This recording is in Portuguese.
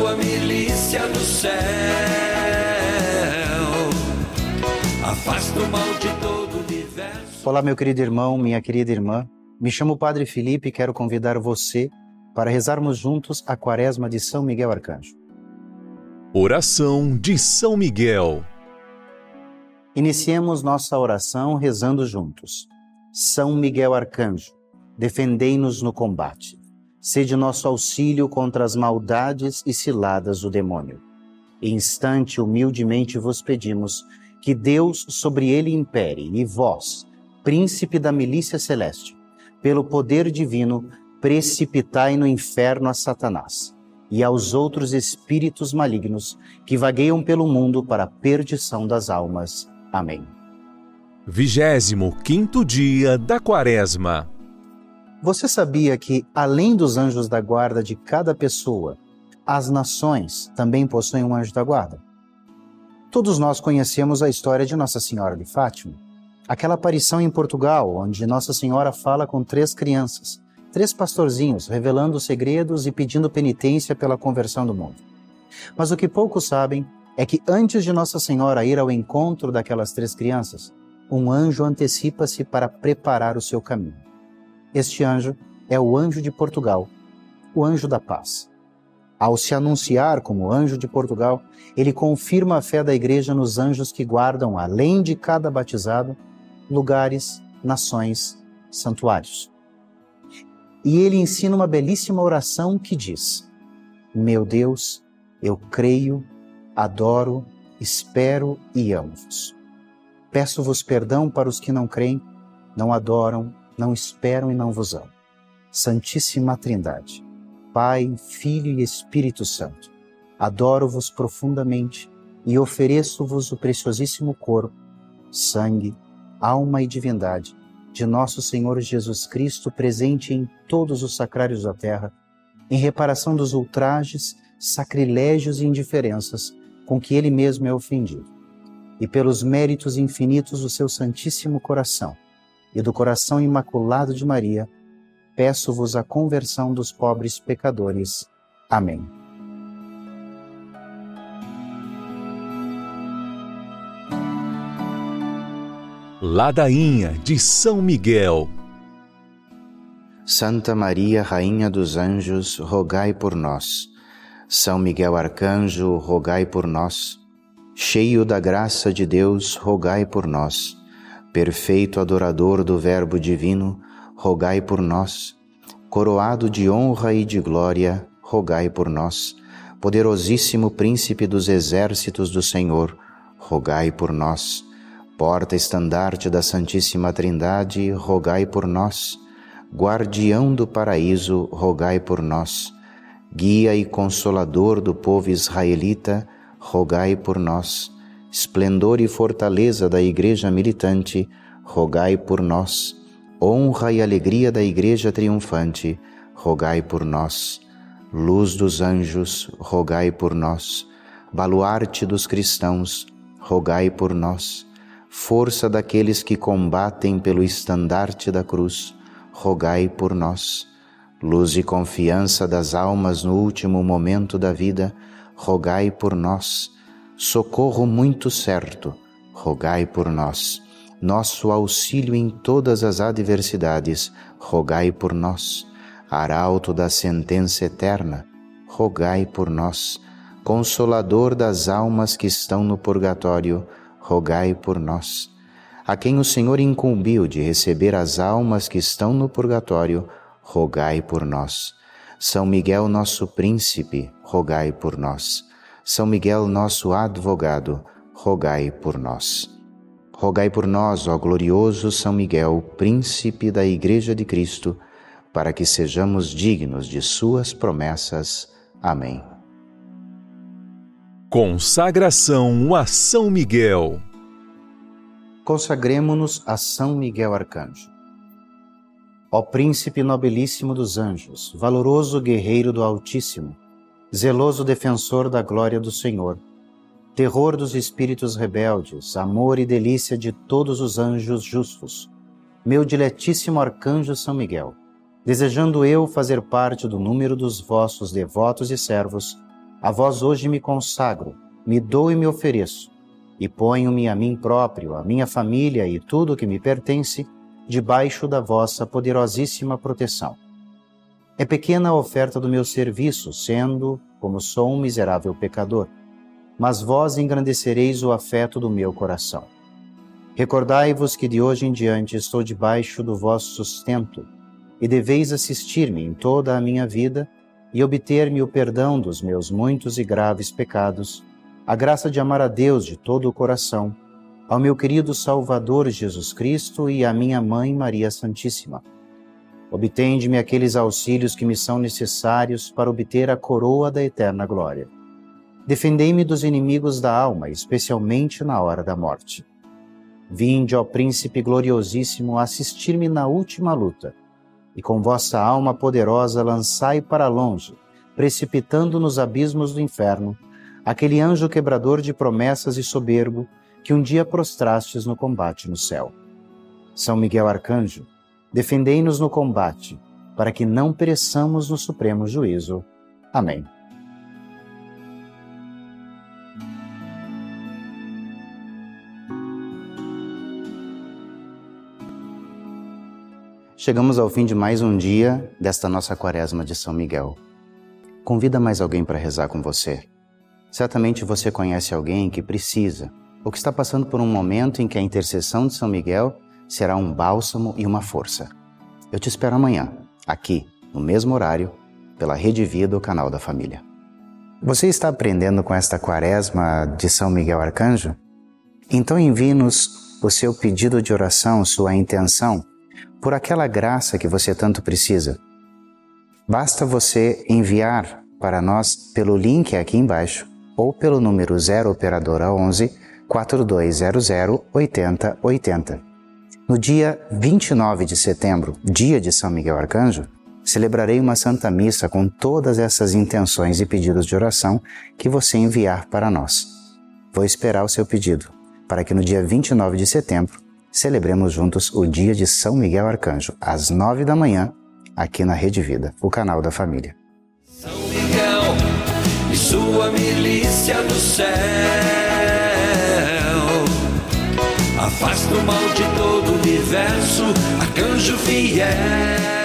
tua milícia do céu. Afasta o mal de todo o universo. Olá, meu querido irmão, minha querida irmã. Me chamo Padre Felipe e quero convidar você para rezarmos juntos a quaresma de São Miguel Arcanjo. Oração de São Miguel. Iniciemos nossa oração rezando juntos. São Miguel Arcanjo, defendei-nos no combate. Sede nosso auxílio contra as maldades e ciladas do demônio. Instante humildemente vos pedimos que Deus sobre ele impere e vós, príncipe da milícia celeste, pelo poder divino, precipitai no inferno a Satanás e aos outros espíritos malignos que vagueiam pelo mundo para a perdição das almas. Amém. Vigésimo quinto dia da Quaresma. Você sabia que, além dos anjos da guarda de cada pessoa, as nações também possuem um anjo da guarda? Todos nós conhecemos a história de Nossa Senhora de Fátima, aquela aparição em Portugal, onde Nossa Senhora fala com três crianças três pastorzinhos revelando segredos e pedindo penitência pela conversão do mundo. Mas o que poucos sabem é que antes de Nossa Senhora ir ao encontro daquelas três crianças, um anjo antecipa-se para preparar o seu caminho. Este anjo é o anjo de Portugal, o anjo da paz. Ao se anunciar como anjo de Portugal, ele confirma a fé da igreja nos anjos que guardam, além de cada batizado, lugares, nações, santuários. E ele ensina uma belíssima oração que diz: Meu Deus, eu creio, adoro, espero e amo-vos. Peço-vos perdão para os que não creem, não adoram, não esperam e não vos amam. Santíssima Trindade, Pai, Filho e Espírito Santo, adoro-vos profundamente e ofereço-vos o preciosíssimo corpo, sangue, alma e divindade de nosso Senhor Jesus Cristo presente em todos os sacrários da terra, em reparação dos ultrajes, sacrilégios e indiferenças com que ele mesmo é ofendido, e pelos méritos infinitos do seu Santíssimo Coração e do coração imaculado de Maria, peço-vos a conversão dos pobres pecadores. Amém. Ladainha de São Miguel. Santa Maria, Rainha dos Anjos, rogai por nós. São Miguel Arcanjo, rogai por nós. Cheio da graça de Deus, rogai por nós. Perfeito adorador do Verbo Divino, rogai por nós. Coroado de honra e de glória, rogai por nós. Poderosíssimo Príncipe dos exércitos do Senhor, rogai por nós porta-estandarte da Santíssima Trindade, rogai por nós. Guardião do paraíso, rogai por nós. Guia e consolador do povo israelita, rogai por nós. Esplendor e fortaleza da Igreja militante, rogai por nós. Honra e alegria da Igreja triunfante, rogai por nós. Luz dos anjos, rogai por nós. Baluarte dos cristãos, rogai por nós força daqueles que combatem pelo estandarte da cruz, rogai por nós. Luz e confiança das almas no último momento da vida, rogai por nós. Socorro muito certo, rogai por nós. Nosso auxílio em todas as adversidades, rogai por nós. Arauto da sentença eterna, rogai por nós. Consolador das almas que estão no purgatório, rogai por nós. A quem o Senhor incumbiu de receber as almas que estão no purgatório, rogai por nós. São Miguel, nosso príncipe, rogai por nós. São Miguel, nosso advogado, rogai por nós. Rogai por nós, ó glorioso São Miguel, príncipe da Igreja de Cristo, para que sejamos dignos de Suas promessas. Amém. Consagração a São Miguel. Consagremos-nos a São Miguel Arcanjo. Ó Príncipe nobilíssimo dos anjos, valoroso guerreiro do Altíssimo, zeloso defensor da glória do Senhor, terror dos espíritos rebeldes, amor e delícia de todos os anjos justos, meu diletíssimo arcanjo São Miguel, desejando eu fazer parte do número dos vossos devotos e servos, A vós hoje me consagro, me dou e me ofereço, e ponho-me a mim próprio, a minha família e tudo o que me pertence, debaixo da vossa poderosíssima proteção. É pequena a oferta do meu serviço, sendo, como sou um miserável pecador, mas vós engrandecereis o afeto do meu coração. Recordai-vos que de hoje em diante estou debaixo do vosso sustento, e deveis assistir-me em toda a minha vida e obter-me o perdão dos meus muitos e graves pecados, a graça de amar a Deus de todo o coração, ao meu querido Salvador Jesus Cristo e à minha Mãe Maria Santíssima. Obtende-me aqueles auxílios que me são necessários para obter a coroa da eterna glória. Defendei-me dos inimigos da alma, especialmente na hora da morte. Vinde, ó Príncipe gloriosíssimo, assistir-me na última luta e com vossa alma poderosa lançai para longe, precipitando nos abismos do inferno, aquele anjo quebrador de promessas e soberbo que um dia prostrastes no combate no céu. São Miguel Arcanjo, defendei-nos no combate, para que não pereçamos no supremo juízo. Amém. Chegamos ao fim de mais um dia desta nossa quaresma de São Miguel. Convida mais alguém para rezar com você. Certamente você conhece alguém que precisa ou que está passando por um momento em que a intercessão de São Miguel será um bálsamo e uma força. Eu te espero amanhã, aqui, no mesmo horário, pela Rede Vida, o canal da família. Você está aprendendo com esta quaresma de São Miguel Arcanjo? Então envie-nos o seu pedido de oração, sua intenção por aquela graça que você tanto precisa. Basta você enviar para nós pelo link aqui embaixo ou pelo número 0 operadora 11 4200 8080. No dia 29 de setembro, dia de São Miguel Arcanjo, celebrarei uma santa missa com todas essas intenções e pedidos de oração que você enviar para nós. Vou esperar o seu pedido, para que no dia 29 de setembro celebremos juntos o dia de São Miguel Arcanjo, às nove da manhã, aqui na Rede Vida, o canal da família. São Miguel e sua milícia do céu, afasta o mal de todo o universo, arcanjo fiel.